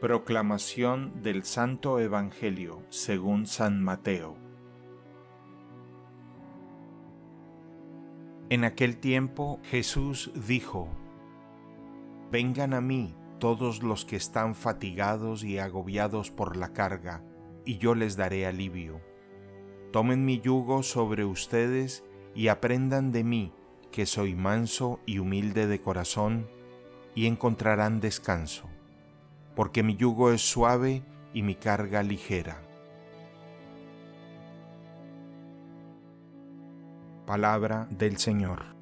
Proclamación del Santo Evangelio según San Mateo. En aquel tiempo Jesús dijo, Vengan a mí todos los que están fatigados y agobiados por la carga, y yo les daré alivio. Tomen mi yugo sobre ustedes y aprendan de mí, que soy manso y humilde de corazón, y encontrarán descanso porque mi yugo es suave y mi carga ligera. Palabra del Señor.